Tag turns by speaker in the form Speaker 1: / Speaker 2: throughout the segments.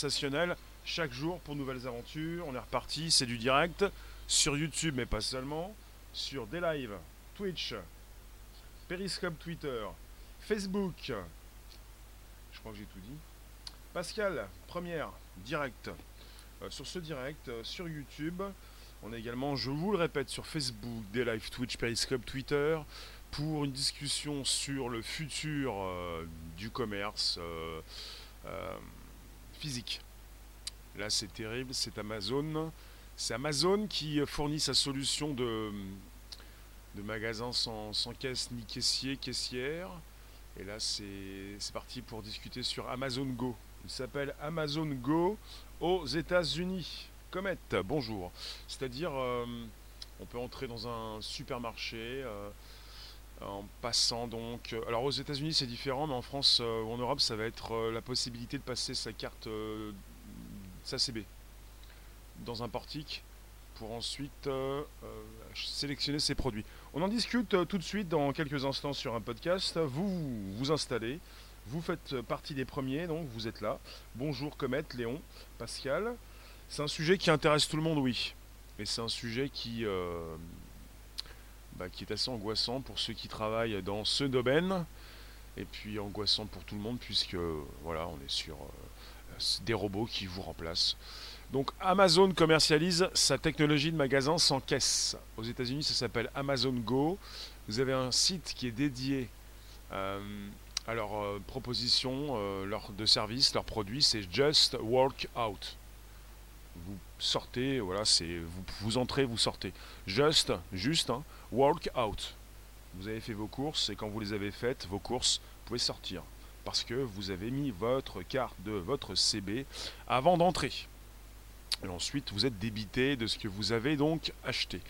Speaker 1: live conversationnels chaque jour pour nouvelles aventures. On est reparti, c'est du direct sur YouTube, mais pas seulement, sur des lives, Twitch, Periscope Twitter, Facebook. Je crois que j'ai tout dit. Pascal, première, direct. Euh, sur ce direct, euh, sur YouTube, on est également, je vous le répète, sur Facebook, des lives Twitch, Periscope, Twitter, pour une discussion sur le futur euh, du commerce physique. Là, c'est terrible, c'est Amazon. C'est Amazon qui fournit sa solution de, de magasin sans, caisse ni caissier, caissière. Et là, c'est parti pour discuter sur Amazon Go. Il s'appelle Amazon Go aux États-Unis. Comet, bonjour. C'est-à-dire, euh, on peut entrer dans un supermarché euh, en passant donc. Euh, alors aux États-Unis, c'est différent, mais en France ou en Europe, ça va être la possibilité de passer sa carte, sa CB, dans un portique pour ensuite sélectionner ses produits. On en discute tout de suite dans quelques instants sur un podcast. Vous vous installez. Vous faites partie des premiers, donc vous êtes là. Bonjour Comet, Léon, Pascal. C'est un sujet qui intéresse tout le monde, oui. Et c'est un sujet qui, euh, bah, qui est assez angoissant pour ceux qui travaillent dans ce domaine. Et puis angoissant pour tout le monde, puisque voilà, on est sur euh, des robots qui vous remplacent. Donc Amazon commercialise sa technologie de magasin sans caisse. Aux États-Unis, ça s'appelle Amazon Go. Vous avez un site qui est dédié euh, à leur proposition leur, de services, leurs produits. C'est Just Work Out vous sortez, voilà, c'est vous, vous entrez, vous sortez. Just, juste, hein, walk out. Vous avez fait vos courses et quand vous les avez faites, vos courses, vous pouvez sortir. Parce que vous avez mis votre carte de votre CB avant d'entrer. Ensuite, vous êtes débité de ce que vous avez donc acheté.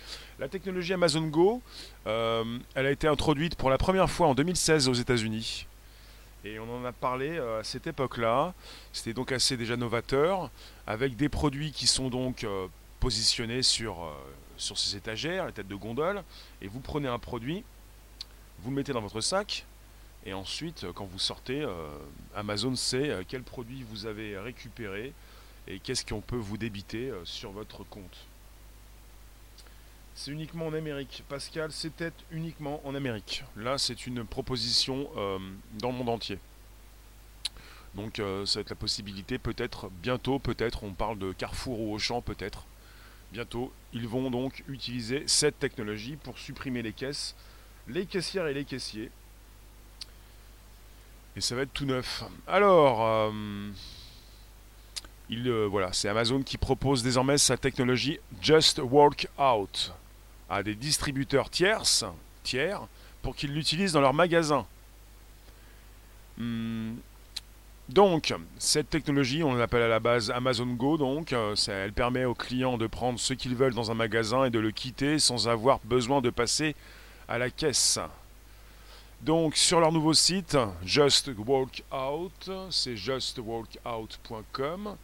Speaker 1: La technologie Amazon Go, euh, elle a été introduite pour la première fois en 2016 aux États-Unis. Et on en a parlé euh, à cette époque-là. C'était donc assez déjà novateur, avec des produits qui sont donc euh, positionnés sur, sur ces étagères, les têtes de gondole. Et vous prenez un produit, vous le mettez dans votre sac, et ensuite, quand vous sortez, Amazon sait quel produit vous avez récupéré et qu'est-ce qu'on peut vous débiter sur votre compte. C'est uniquement en Amérique. Pascal, c'était uniquement en Amérique. Là, c'est une proposition euh, dans le monde entier. Donc, euh, ça va être la possibilité, peut-être, bientôt, peut-être, on parle de Carrefour ou Auchan, peut-être. Bientôt, ils vont donc utiliser cette technologie pour supprimer les caisses, les caissières et les caissiers. Et ça va être tout neuf. Alors, euh, il, voilà, c'est Amazon qui propose désormais sa technologie Just Work Out à des distributeurs tiers pour qu'ils l'utilisent dans leur magasin. Hmm. Donc, cette technologie, on l'appelle à la base Amazon Go, donc, euh, elle permet aux clients de prendre ce qu'ils veulent dans un magasin et de le quitter sans avoir besoin de passer à la caisse. Donc, sur leur nouveau site, Just Walk Out, c'est justwalkout.com,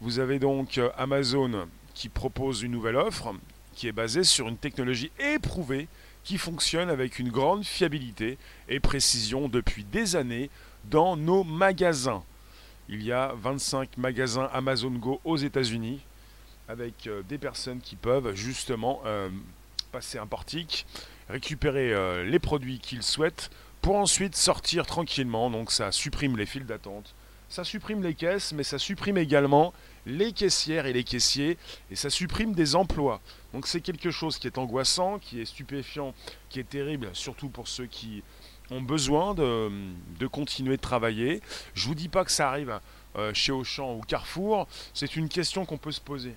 Speaker 1: vous avez donc euh, Amazon qui propose une nouvelle offre qui est basé sur une technologie éprouvée qui fonctionne avec une grande fiabilité et précision depuis des années dans nos magasins. Il y a 25 magasins Amazon Go aux États-Unis avec euh, des personnes qui peuvent justement euh, passer un portique, récupérer euh, les produits qu'ils souhaitent pour ensuite sortir tranquillement. Donc ça supprime les files d'attente, ça supprime les caisses, mais ça supprime également les caissières et les caissiers, et ça supprime des emplois. Donc c'est quelque chose qui est angoissant, qui est stupéfiant, qui est terrible, surtout pour ceux qui ont besoin de, continuer de travailler. Je vous dis pas que ça arrive euh, chez Auchan ou Carrefour, c'est une question qu'on peut se poser.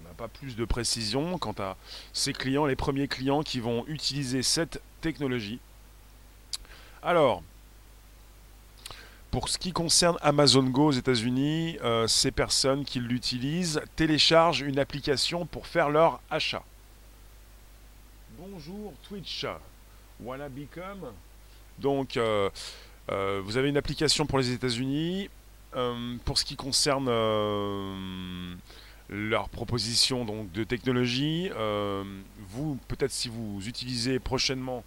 Speaker 1: On n'a pas plus de précision quant à ces clients, les premiers clients qui vont utiliser cette technologie. Alors, pour ce qui concerne Amazon Go aux États-Unis, euh, ces personnes qui l'utilisent téléchargent une application pour faire leur achat. Bonjour Twitch, wanna become Donc, euh, euh, vous avez une application pour les États-Unis. pour ce qui concerne leur proposition de technologie, vous, peut-être si vous utilisez prochainement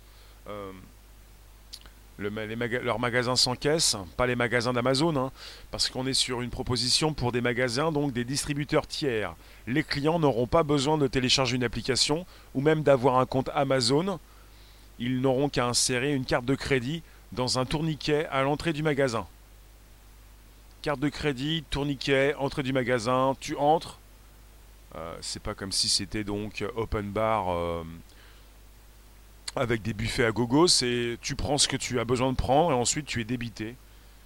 Speaker 1: leurs magasins sans caisse, pas les magasins d'Amazon, hein, parce qu'on est sur une proposition pour des magasins, donc des distributeurs tiers. Les clients n'auront pas besoin de télécharger une application ou même d'avoir un compte Amazon. Ils n'auront qu'à insérer une carte de crédit dans un tourniquet à l'entrée du magasin. Carte de crédit, tourniquet, entrée du magasin, tu entres. Euh, c'est pas comme si c'était donc open bar euh, avec des buffets à gogo, c'est tu prends ce que tu as besoin de prendre et ensuite tu es débité.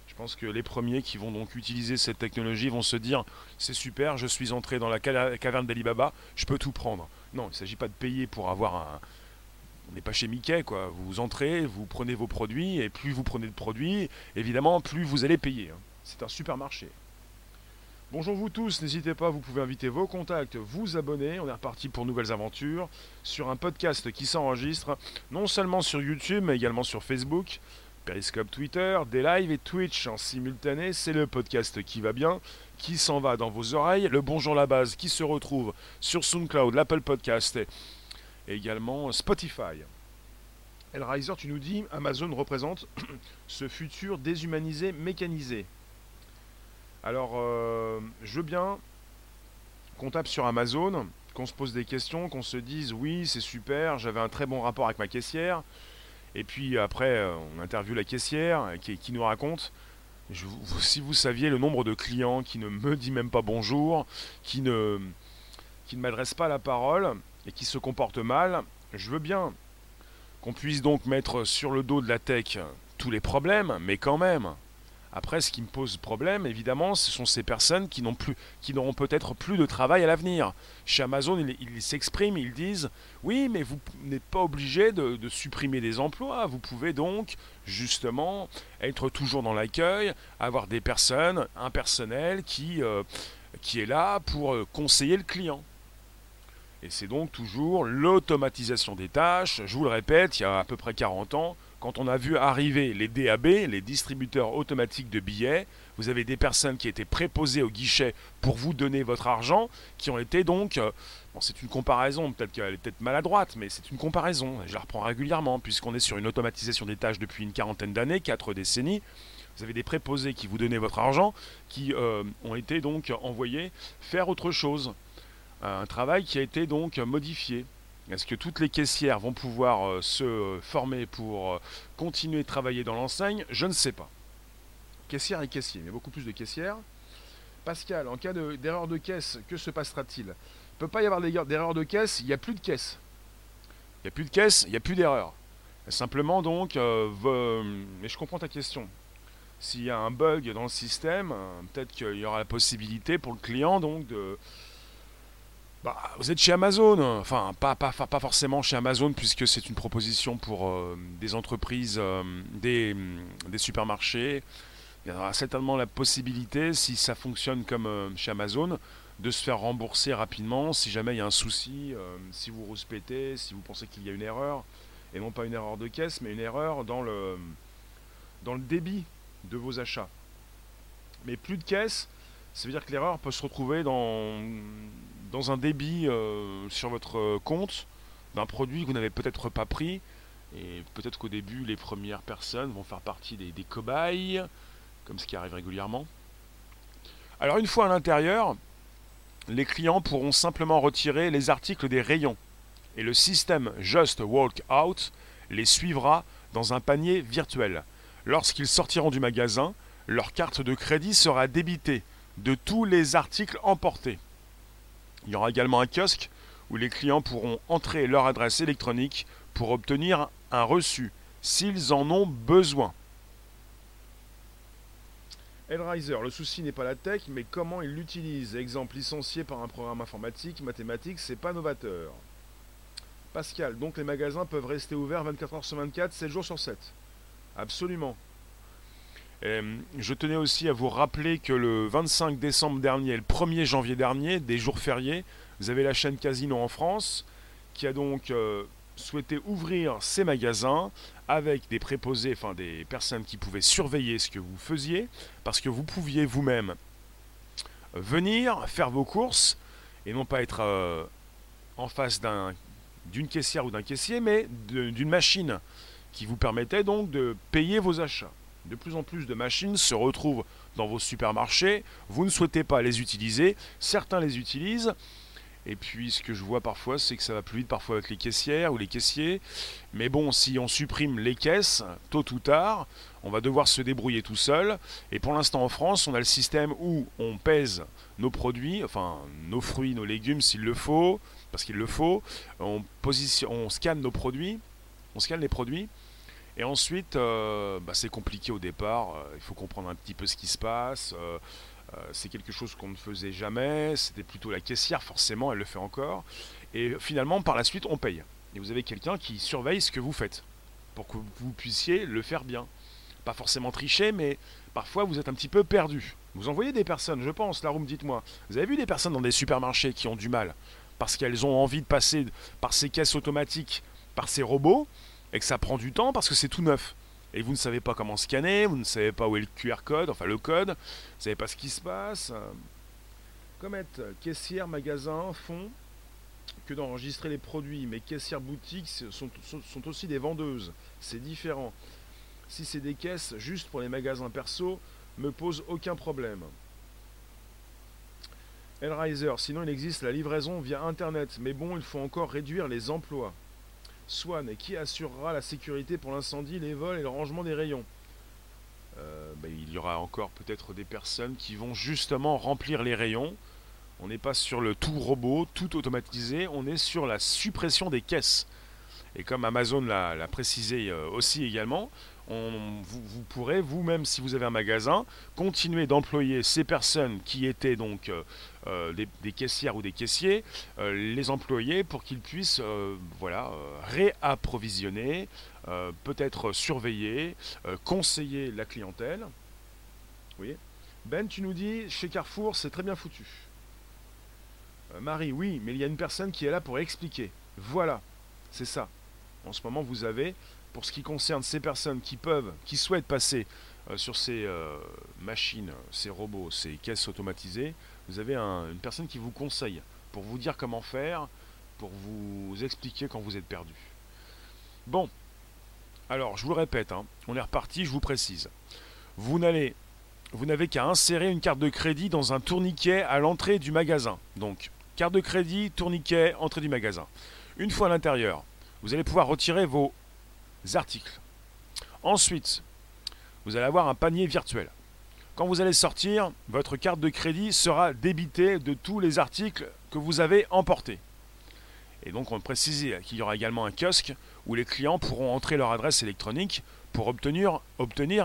Speaker 1: Je pense que les premiers qui vont donc utiliser cette technologie vont se dire c'est super, je suis entré dans la caverne d'Alibaba, je peux tout prendre. Non, il ne s'agit pas de payer pour avoir un. On n'est pas chez Mickey, quoi. Vous entrez, vous prenez vos produits, et plus vous prenez de produits, évidemment, plus vous allez payer. Hein. C'est un supermarché. Bonjour vous tous, n'hésitez pas, vous pouvez inviter vos contacts, vous abonner. On est reparti pour nouvelles aventures sur un podcast qui s'enregistre non seulement sur YouTube mais également sur Facebook, Periscope Twitter, des et Twitch en simultané. C'est le podcast qui va bien, qui s'en va dans vos oreilles. Le Bonjour la base qui se retrouve sur SoundCloud, l'Apple Podcast et également Spotify. Elriser, tu nous dis Amazon représente ce futur déshumanisé, mécanisé. Alors, euh, je veux bien qu'on tape sur Amazon, qu'on se pose des questions, qu'on se dise oui, c'est super, j'avais un très bon rapport avec ma caissière. Et puis après, euh, on interviewe la caissière qui, nous raconte si vous saviez le nombre de clients qui ne me dit même pas bonjour, qui ne, qui ne m'adresse pas la parole et qui se comportent mal, je veux bien qu'on puisse donc mettre sur le dos de la tech tous les problèmes, mais quand même, après, ce qui me pose problème, évidemment, ce sont ces personnes qui n'ont plus, qui n'auront peut-être plus de travail à l'avenir. Chez Amazon, ils s'expriment, ils disent oui, mais vous n'êtes pas obligé de, supprimer des emplois. Vous pouvez donc justement être toujours dans l'accueil, avoir des personnes, un personnel qui, euh, qui est là pour euh, conseiller le client. C'est donc toujours l'automatisation des tâches. Je vous le répète, il y a à peu près 40 ans, quand on a vu arriver les DAB, les distributeurs automatiques de billets, vous avez des personnes qui étaient préposées au guichet pour vous donner votre argent, qui ont été donc, euh, c'est une comparaison, peut-être qu'elle est maladroite, mais c'est une comparaison, je la reprends régulièrement, puisqu'on est sur une automatisation des tâches depuis une quarantaine d'années, quatre décennies, vous avez des préposés qui vous donnaient votre argent, qui euh, ont été donc envoyés faire autre chose. Un travail qui a été donc modifié. Est-ce que toutes les caissières vont pouvoir euh, se former pour euh, continuer de travailler dans l'enseigne? Je ne sais pas. Caissière et caissier, mais beaucoup plus de caissières. Pascal, en cas d'erreur de, caisse, que se passera-t-il? Il ne peut pas y avoir d'erreur de caisse, il n'y a plus de caisse. Il n'y a plus de caisse, il n'y a plus d'erreur. Simplement donc, euh, mais je comprends ta question. S'il y a un bug dans le système, peut-être qu'il y aura la possibilité pour le client donc de, bah, vous êtes chez Amazon, enfin pas, pas, pas forcément chez Amazon puisque c'est une proposition pour euh, des entreprises, euh, des, des, supermarchés. Il y aura certainement la possibilité, si ça fonctionne comme euh, chez Amazon, de se faire rembourser rapidement si jamais il y a un souci, si vous rouspétez, si vous pensez qu'il y a une erreur, et non pas une erreur de caisse, mais une erreur dans le, dans le débit de vos achats. Mais plus de caisse, ça veut dire que l'erreur peut se retrouver dans dans un débit euh, sur votre compte d'un produit que vous n'avez peut-être pas pris. Et peut-être qu'au début, les premières personnes vont faire partie des, cobayes, comme ce qui arrive régulièrement. Alors une fois à l'intérieur, les clients pourront simplement retirer les articles des rayons. Et le système Just Walk Out les suivra dans un panier virtuel. Lorsqu'ils sortiront du magasin, leur carte de crédit sera débitée de tous les articles emportés. Il y aura également un kiosque où les clients pourront entrer leur adresse électronique pour obtenir un reçu s'ils en ont besoin. Elriser, le souci n'est pas la tech, mais comment il l'utilise. Exemple licencié par un programme informatique, mathématique, c'est pas novateur. Pascal, donc les magasins peuvent rester ouverts 24 heures sur 24, 7 jours sur 7. Absolument. Euh, je tenais aussi à vous rappeler que le 25 décembre dernier le 1er janvier dernier, des jours fériés, vous avez la chaîne Casino en France qui a donc euh, souhaité ouvrir ses magasins avec des préposés, enfin des personnes qui pouvaient surveiller ce que vous faisiez, parce que vous pouviez vous-même venir faire vos courses et non pas être euh, en face d'une caissière ou d'un caissier, mais d'une machine qui vous permettait donc de payer vos achats. De plus en plus de machines se retrouvent dans vos supermarchés, vous ne souhaitez pas les utiliser, certains les utilisent, et puis ce que je vois parfois, c'est que ça va plus vite parfois avec les caissières ou les caissiers. Mais bon, si on supprime les caisses, tôt ou tard, on va devoir se débrouiller tout seul. Et pour l'instant en France, on a le système où on pèse nos produits, enfin nos fruits, nos légumes s'il le faut, parce qu'il le faut. On, on scanne nos produits, on scanne les produits. Et ensuite, euh, bah, c'est compliqué au départ. Euh, il faut comprendre un petit peu ce qui se passe. Euh, c'est quelque chose qu'on ne faisait jamais, c'était plutôt la caissière, forcément, elle le fait encore. Et finalement, par la suite, on paye. Et vous avez quelqu'un qui surveille ce que vous faites, pour que vous puissiez le faire bien. Pas forcément tricher, mais parfois vous êtes un petit peu perdu. Vous envoyez des personnes, je pense, la room, dites-moi. Vous avez vu des personnes dans des supermarchés qui ont du mal, parce qu'elles ont envie de passer par ces caisses automatiques, par ces robots, et que ça prend du temps parce que c'est tout neuf et vous ne savez pas comment scanner, vous ne savez pas où est le QR code, enfin le code, vous ne savez pas ce qui se passe. Comet, caissière, magasin font que d'enregistrer les produits, mais caissières boutiques sont, sont, aussi des vendeuses. C'est différent. Si c'est des caisses juste pour les magasins perso, me pose aucun problème. Elriser, sinon il existe la livraison via Internet, mais bon, il faut encore réduire les emplois. Swan, et qui assurera la sécurité pour l'incendie, les vols et le rangement des rayons? Euh, ben, Il y aura encore peut-être des personnes qui vont justement remplir les rayons. On n'est pas sur le tout robot, tout automatisé, on est sur la suppression des caisses. Et comme Amazon l'a précisé euh, aussi également, vous, pourrez vous-même, si vous avez un magasin, continuer d'employer ces personnes qui étaient donc euh, euh, des, caissières ou des caissiers, euh, les employer pour qu'ils puissent voilà, réapprovisionner, peut-être surveiller, conseiller la clientèle. Oui. Ben, tu nous dis, chez Carrefour, c'est très bien foutu. Marie, oui, mais il y a une personne qui est là pour expliquer. Voilà, c'est ça. En ce moment, vous avez pour ce qui concerne ces personnes qui peuvent, qui souhaitent passer euh, sur ces euh, machines, ces robots, ces caisses automatisées, vous avez une personne qui vous conseille pour vous dire comment faire, pour vous expliquer quand vous êtes perdu. Bon, alors je vous répète, hein, on est reparti, je vous précise. Vous n'allez vous n'avez qu'à insérer une carte de crédit dans un tourniquet à l'entrée du magasin. Donc, carte de crédit, tourniquet, entrée du magasin. Une fois à l'intérieur, vous allez pouvoir retirer vos articles. Ensuite, vous allez avoir un panier virtuel. Quand vous allez sortir, votre carte de crédit sera débitée de tous les articles que vous avez emportés. Et donc on précise qu'il y aura également un kiosque où les clients pourront entrer leur adresse électronique pour obtenir,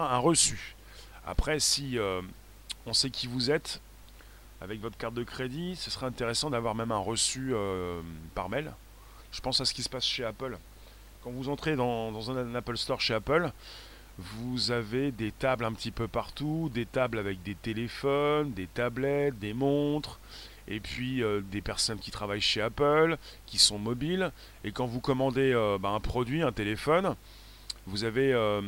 Speaker 1: un reçu. Après, si euh, on sait qui vous êtes, avec votre carte de crédit, ce serait intéressant d'avoir même un reçu euh, par mail. Je pense à ce qui se passe chez Apple. Quand vous entrez dans, un Apple Store chez Apple, vous avez des tables un petit peu partout, des tables avec des téléphones, des tablettes, des montres, et puis euh, des personnes qui travaillent chez Apple, qui sont mobiles. Et quand vous commandez euh, bah, un produit, un téléphone, vous avez euh,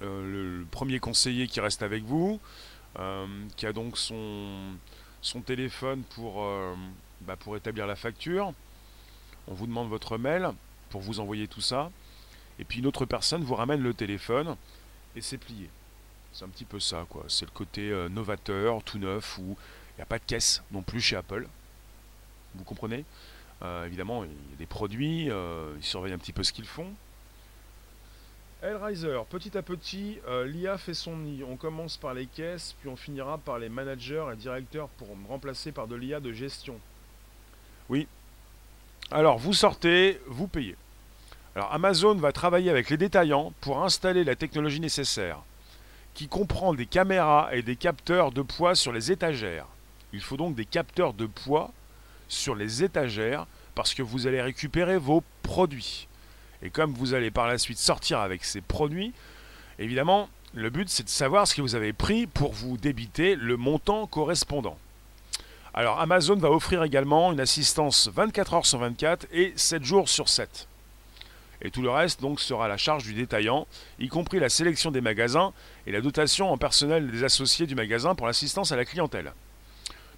Speaker 1: le, premier conseiller qui reste avec vous, qui a donc son, téléphone pour, bah, pour établir la facture. On vous demande votre mail pour vous envoyer tout ça. Et puis une autre personne vous ramène le téléphone et c'est plié. C'est un petit peu ça, quoi. C'est le côté euh, novateur, tout neuf, où il n'y a pas de caisse non plus chez Apple. Vous comprenez? Euh, Évidemment, il y a des produits, euh, ils surveillent un petit peu ce qu'ils font. Hellraiser, petit à petit, l'IA fait son nid. On commence par les caisses, puis on finira par les managers et directeurs pour me remplacer par de l'IA de gestion. Oui. Alors, vous sortez, vous payez. Alors Amazon va travailler avec les détaillants pour installer la technologie nécessaire, qui comprend des caméras et des capteurs de poids sur les étagères. Il faut donc des capteurs de poids sur les étagères parce que vous allez récupérer vos produits. Et comme vous allez par la suite sortir avec ces produits, évidemment, le but c'est de savoir ce que vous avez pris pour vous débiter le montant correspondant. Alors Amazon va offrir également une assistance 24 heures sur 24 et 7 jours sur 7. Et tout le reste donc sera à la charge du détaillant, y compris la sélection des magasins et la dotation en personnel des associés du magasin pour l'assistance à la clientèle.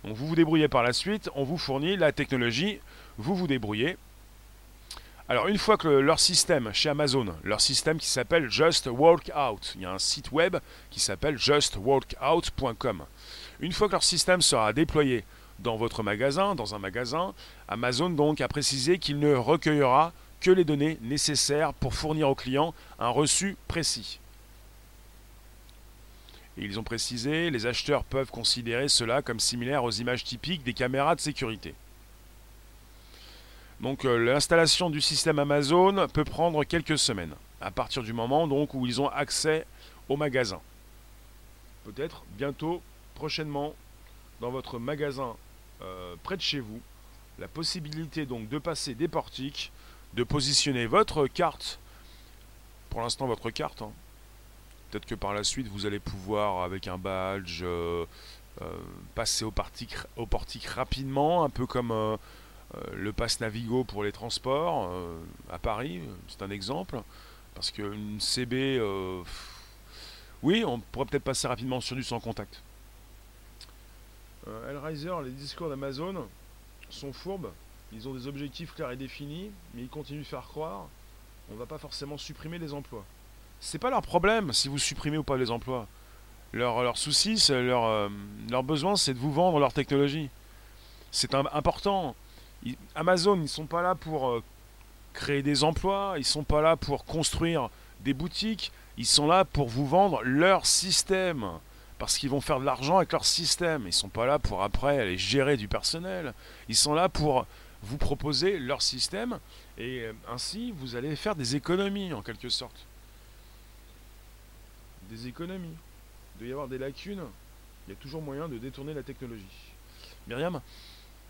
Speaker 1: Donc vous vous débrouillez par la suite, on vous fournit la technologie, vous vous débrouillez. Alors une fois que leur système chez Amazon, leur système qui s'appelle Just Work Out, il y a un site web qui s'appelle justworkout.com. Une fois que leur système sera déployé dans votre magasin, dans un magasin, Amazon donc a précisé qu'il ne recueillera que les données nécessaires pour fournir au client un reçu précis. Et ils ont précisé, les acheteurs peuvent considérer cela comme similaire aux images typiques des caméras de sécurité. Donc euh, l'installation du système Amazon peut prendre quelques semaines, à partir du moment donc où ils ont accès au magasin. Peut-être bientôt, prochainement, dans votre magasin euh, près de chez vous, la possibilité donc de passer des portiques, de positionner votre carte, pour l'instant votre carte, hein. peut-être que par la suite vous allez pouvoir avec un badge euh, passer au portique, rapidement, un peu comme euh, le pass Navigo pour les transports euh, à Paris, c'est un exemple. Parce qu'une CB, euh, oui, on pourrait peut-être passer rapidement sur du sans contact. Hellraiser, les discours d'Amazon sont fourbes. Ils ont des objectifs clairs et définis, mais ils continuent de faire croire on ne va pas forcément supprimer les emplois. C'est pas leur problème si vous supprimez ou pas les emplois. Leur, leur souci, leur, leur besoin, c'est de vous vendre leur technologie. C'est important. Amazon, ils sont pas là pour euh, créer des emplois, ils sont pas là pour construire des boutiques, ils sont là pour vous vendre leur système. Parce qu'ils vont faire de l'argent avec leur système. Ils sont pas là pour après aller gérer du personnel. Ils sont là pour vous proposer leur système. Et euh, ainsi, vous allez faire des économies en quelque sorte. Des économies. Il doit y avoir des lacunes. Il y a toujours moyen de détourner la technologie. Myriam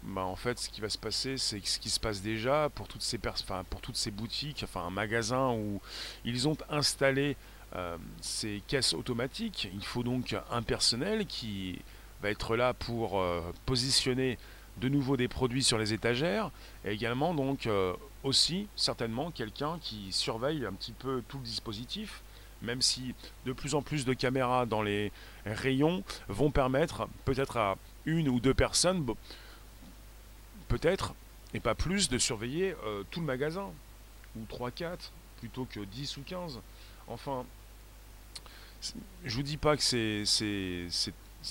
Speaker 1: bah, en fait, ce qui va se passer, c'est ce qui se passe déjà pour toutes ces, pour toutes ces boutiques, enfin un magasin où ils ont installé euh, ces caisses automatiques. Il faut donc un personnel qui va être là pour euh, positionner de nouveau des produits sur les étagères et également donc euh, aussi certainement quelqu'un qui surveille un petit peu tout le dispositif même si de plus en plus de caméras dans les rayons vont permettre peut-être à une ou deux personnes peut-être, et pas plus, de surveiller euh, tout le magasin, ou 3-4, plutôt que 10 ou 15. Enfin, je vous dis pas que c'est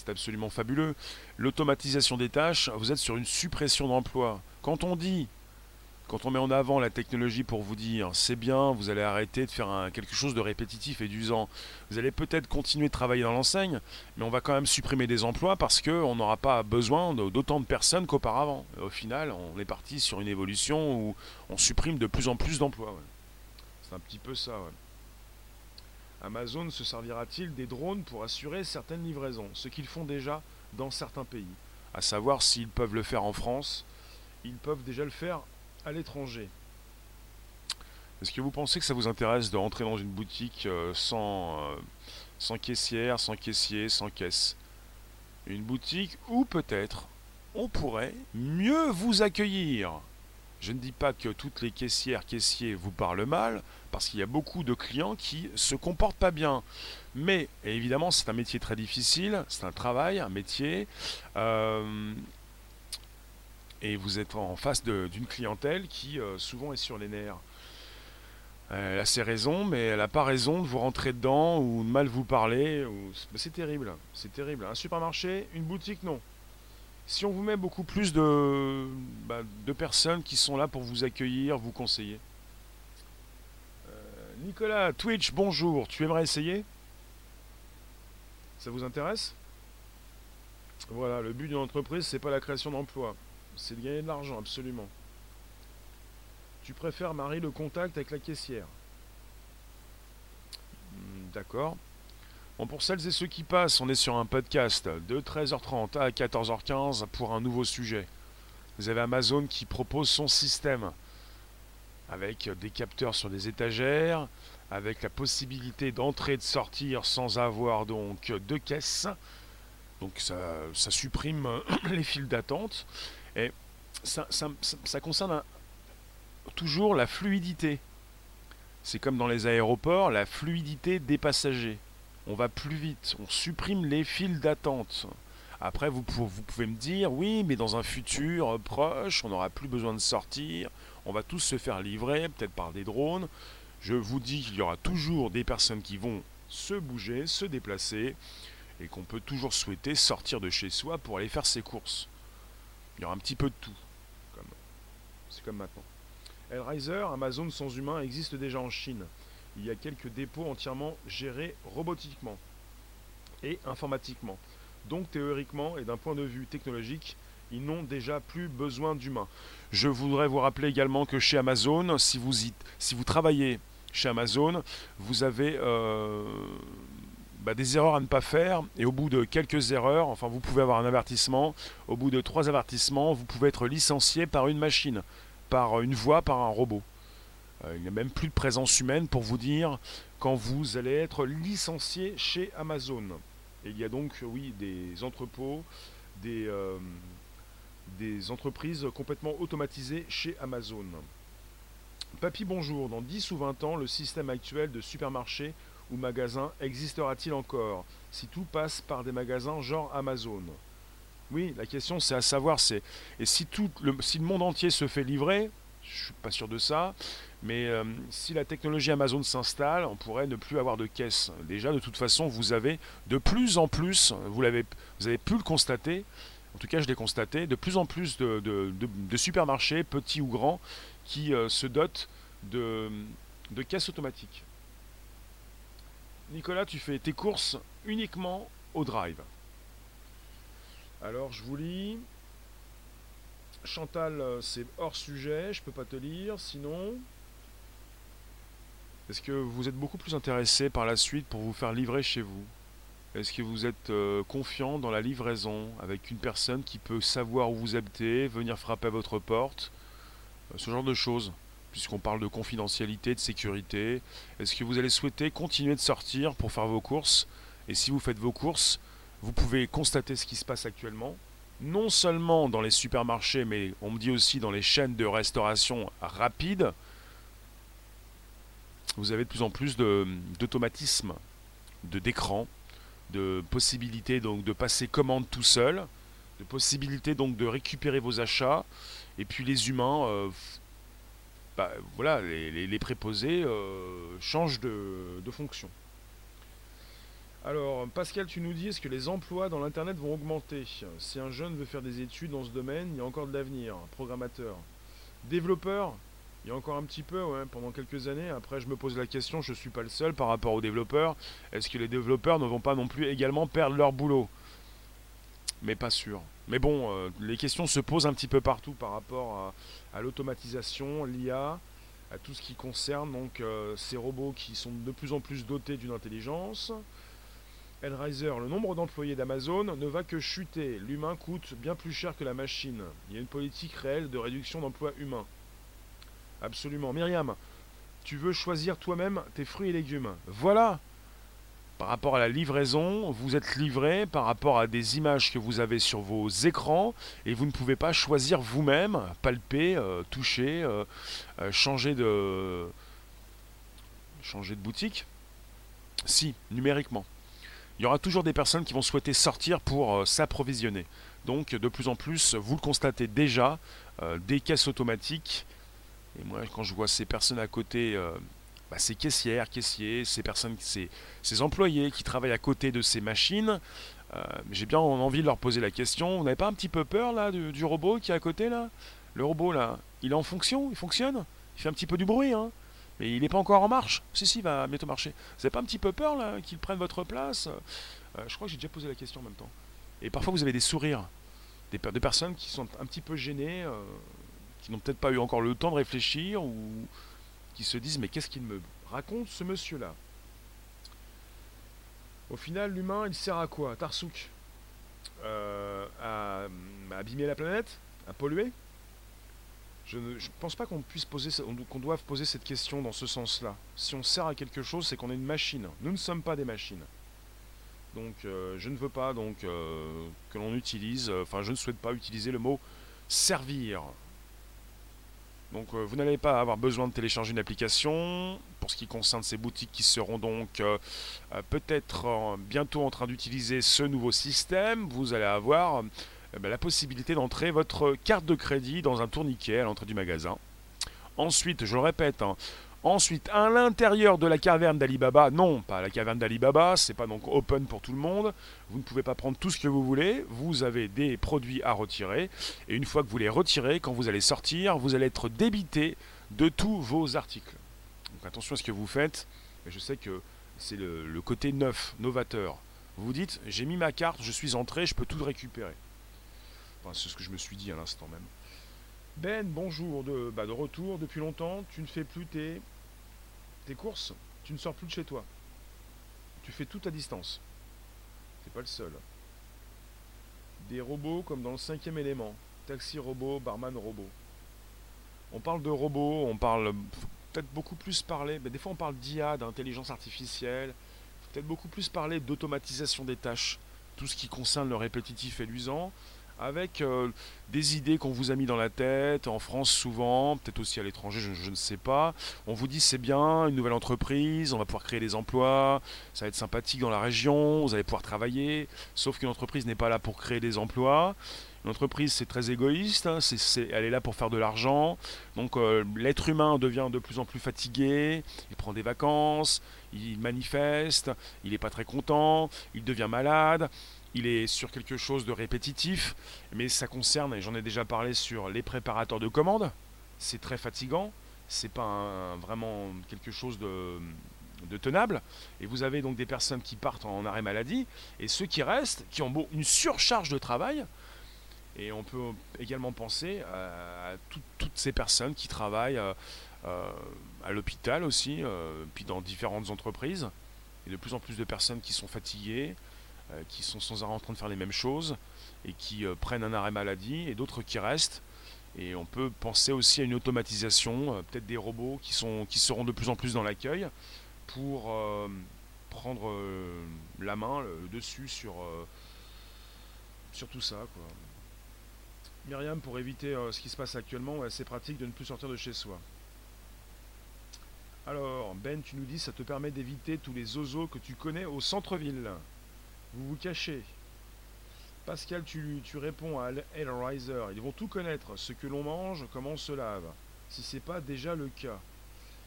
Speaker 1: absolument fabuleux. L'automatisation des tâches, vous êtes sur une suppression d'emploi. Quand on dit quand on met en avant la technologie pour vous dire c'est bien, vous allez arrêter de faire quelque chose de répétitif et d'usant, vous allez peut-être continuer de travailler dans l'enseigne, mais on va quand même supprimer des emplois parce qu'on n'aura pas besoin d'autant de personnes qu'auparavant. Au final, on est parti sur une évolution où on supprime de plus en plus d'emplois. C'est un petit peu ça. Amazon se servira-t-il des drones pour assurer certaines livraisons, ce qu'ils font déjà dans certains pays? À savoir s'ils peuvent le faire en France, ils peuvent déjà le faire à l'étranger. Est-ce que vous pensez que ça vous intéresse de rentrer dans une boutique euh, sans, euh, sans caissière, sans caissier, sans caisse? Une boutique où peut-être on pourrait mieux vous accueillir. Je ne dis pas que toutes les caissières, caissiers vous parlent mal, parce qu'il y a beaucoup de clients qui se comportent pas bien. Mais évidemment, c'est un métier très difficile, c'est un travail, un métier. Euh, et vous êtes en face d'une clientèle qui euh, souvent est sur les nerfs. Elle a ses raisons, mais elle n'a pas raison de vous rentrer dedans ou de mal vous parler. C'est terrible, c'est terrible. Un supermarché, une boutique, non. Si on vous met beaucoup plus de, bah, de personnes qui sont là pour vous accueillir, vous conseiller. Euh, Nicolas, Twitch, bonjour. Tu aimerais essayer? Ça vous intéresse? Voilà, le but d'une entreprise, c'est pas la création d'emplois c'est de gagner de l'argent, absolument. Tu préfères, Marie, le contact avec la caissière? Hmm, D'accord. Bon, pour celles et ceux qui passent, on est sur un podcast de 13h30 à 14h15 pour un nouveau sujet. Vous avez Amazon qui propose son système avec des capteurs sur des étagères, avec la possibilité d'entrer et de sortir sans avoir donc de caisse. Donc ça, ça supprime les files d'attente. Et ça, concerne toujours la fluidité. C'est comme dans les aéroports, la fluidité des passagers. On va plus vite, on supprime les files d'attente. Après, vous, pouvez me dire, oui, mais dans un futur proche, on n'aura plus besoin de sortir, on va tous se faire livrer, peut-être par des drones. Je vous dis qu'il y aura toujours des personnes qui vont se bouger, se déplacer, et qu'on peut toujours souhaiter sortir de chez soi pour aller faire ses courses. Il y aura un petit peu de tout. C'est comme maintenant. Hellraiser, Amazon sans humain, existe déjà en Chine. Il y a quelques dépôts entièrement gérés robotiquement et informatiquement. Donc théoriquement et d'un point de vue technologique, ils n'ont déjà plus besoin d'humains. Je voudrais vous rappeler également que chez Amazon, si vous, si vous travaillez chez Amazon, vous avez euh, bah, des erreurs à ne pas faire. Et au bout de quelques erreurs, enfin vous pouvez avoir un avertissement. Au bout de trois avertissements, vous pouvez être licencié par une machine, par une voix, par un robot. Euh, il n'y a même plus de présence humaine pour vous dire quand vous allez être licencié chez Amazon. Et il y a donc, oui, des entrepôts, des, euh, entreprises complètement automatisées chez Amazon. Papy, bonjour. Dans 10 ou 20 ans, le système actuel de supermarché ou magasin existera-t-il encore si tout passe par des magasins genre Amazon? Oui, la question c'est à savoir, c'est et si tout le, si le monde entier se fait livrer, je suis pas sûr de ça, mais euh, si la technologie Amazon s'installe, on pourrait ne plus avoir de caisse. Déjà, de toute façon, vous avez de plus en plus, vous l'avez, vous avez pu le constater, en tout cas je l'ai constaté, de plus en plus de, supermarchés, petits ou grands, qui euh, se dotent de, de caisses automatiques. Nicolas, tu fais tes courses uniquement au drive. Alors je vous lis. Chantal, euh, c'est hors sujet, je peux pas te lire, sinon. Est-ce que vous êtes beaucoup plus intéressé par la suite pour vous faire livrer chez vous? Est-ce que vous êtes euh, confiant dans la livraison avec une personne qui peut savoir où vous habitez, venir frapper à votre porte? Euh, Ce genre de choses, puisqu'on parle de confidentialité, de sécurité. Est-ce que vous allez souhaiter continuer de sortir pour faire vos courses? Et si vous faites vos courses, vous pouvez constater ce qui se passe actuellement, non seulement dans les supermarchés, mais on me dit aussi dans les chaînes de restauration rapide vous avez de plus en plus d'automatisme, de, d'écran, de possibilités donc de passer commande tout seul, de possibilités donc de récupérer vos achats, et puis les humains, euh, bah, voilà, les, préposés euh, changent de, de, fonction. Alors, Pascal, tu nous dis, est-ce que les emplois dans l'Internet vont augmenter? Si un jeune veut faire des études dans ce domaine, il y a encore de l'avenir. Programmateur. Développeur, il y a encore un petit peu, pendant quelques années. Après, je me pose la question, je ne suis pas le seul par rapport aux développeurs. Est-ce que les développeurs ne vont pas non plus également perdre leur boulot? Mais pas sûr. Mais bon, euh, les questions se posent un petit peu partout par rapport à, l'automatisation, l'IA, à tout ce qui concerne donc euh, ces robots qui sont de plus en plus dotés d'une intelligence. Hellraiser, le nombre d'employés d'Amazon ne va que chuter. L'humain coûte bien plus cher que la machine. Il y a une politique réelle de réduction d'emplois humains. Absolument. Myriam, tu veux choisir toi-même tes fruits et légumes. Voilà. Par rapport à la livraison, vous êtes livré par rapport à des images que vous avez sur vos écrans et vous ne pouvez pas choisir vous-même, palper, euh, toucher, euh, euh, changer de changer de boutique. Si, numériquement. Il y aura toujours des personnes qui vont souhaiter sortir pour s'approvisionner. Donc de plus en plus, vous le constatez déjà, des caisses automatiques et moi, quand je vois ces personnes à côté, euh, bah, ces caissières, caissiers, ces personnes, ces, ces, employés qui travaillent à côté de ces machines, euh, j'ai bien envie de leur poser la question. Vous n'avez pas un petit peu peur là du, robot qui est à côté là? Le robot là, il est en fonction, il fonctionne, il fait un petit peu du bruit, hein? Mais il n'est pas encore en marche? Si, si, il va bientôt marcher. Vous n'avez pas un petit peu peur là qu'il prenne votre place? Euh, Je crois que j'ai déjà posé la question en même temps. Et parfois vous avez des sourires, des, des personnes qui sont un petit peu gênées qui n'ont peut-être pas eu encore le temps de réfléchir ou qui se disent mais qu'est-ce qu'il me raconte ce monsieur-là? Au final, l'humain, il sert à quoi? Tarsouk euh, à, abîmer la planète À polluer? Je ne pense pas qu'on puisse poser, qu'on doive poser cette question dans ce sens-là. Si on sert à quelque chose, c'est qu'on est une machine. Nous ne sommes pas des machines. Donc, euh, je ne veux pas donc euh, que l'on utilise, enfin, je ne souhaite pas utiliser le mot servir Donc euh, vous n'allez pas avoir besoin de télécharger une application. Pour ce qui concerne ces boutiques qui seront donc euh, euh, peut-être bientôt en train d'utiliser ce nouveau système, vous allez avoir ben, la possibilité d'entrer votre carte de crédit dans un tourniquet à l'entrée du magasin. Ensuite, je le répète, hein, Ensuite, à l'intérieur de la caverne d'Alibaba, non, pas la caverne d'Alibaba, c'est pas donc open pour tout le monde. Vous ne pouvez pas prendre tout ce que vous voulez. Vous avez des produits à retirer. Et une fois que vous les retirez, quand vous allez sortir, vous allez être débité de tous vos articles. Donc attention à ce que vous faites. Je sais que c'est le, côté neuf, novateur. Vous vous dites, j'ai mis ma carte, je suis entré, je peux tout récupérer. c'est ce que je me suis dit à l'instant même. Ben, bonjour, de, bah, de retour depuis longtemps. Tu ne fais plus tes tes courses, tu ne sors plus de chez toi. Tu fais tout à distance. T'es pas le seul. Des robots comme dans le cinquième élément. Taxi robot, barman robot. On parle de robots, on parle peut-être beaucoup plus parler, mais des fois on parle d'IA, d'intelligence artificielle, peut-être beaucoup plus parler d'automatisation des tâches, tout ce qui concerne le répétitif et l'usant, avec euh, des idées qu'on vous a mis dans la tête, en France souvent, peut-être aussi à l'étranger, je, ne sais pas. On vous dit c'est bien, une nouvelle entreprise, on va pouvoir créer des emplois, ça va être sympathique dans la région, vous allez pouvoir travailler, sauf qu'une entreprise n'est pas là pour créer des emplois. Une entreprise, c'est très égoïste, hein, elle est là pour faire de l'argent. Donc euh, l'être humain devient de plus en plus fatigué, il prend des vacances, il manifeste, il n'est pas très content, il devient malade il est sur quelque chose de répétitif, mais ça concerne, et j'en ai déjà parlé sur les préparateurs de commandes, c'est très fatigant, c'est pas vraiment quelque chose de, tenable, et vous avez donc des personnes qui partent en arrêt maladie, et ceux qui restent, qui ont une surcharge de travail, et on peut également penser à, toutes ces personnes qui travaillent euh, euh, à l'hôpital aussi, euh, puis dans différentes entreprises, et de plus en plus de personnes qui sont fatiguées, qui sont sans arrêt en train de faire les mêmes choses et qui euh, prennent un arrêt maladie et d'autres qui restent. Et on peut penser aussi à une automatisation, euh, peut-être des robots qui, sont, qui seront de plus en plus dans l'accueil pour prendre la main, le dessus sur, sur tout ça. Myriam, pour éviter ce qui se passe actuellement, c'est pratique de ne plus sortir de chez soi. Alors, Ben, tu nous dis, ça te permet d'éviter tous les ozos que tu connais au centre-ville. Vous vous cachez. Pascal, tu, tu réponds à Hellraiser. Ils vont tout connaître, ce que l'on mange, comment on se lave. Si c'est pas déjà le cas.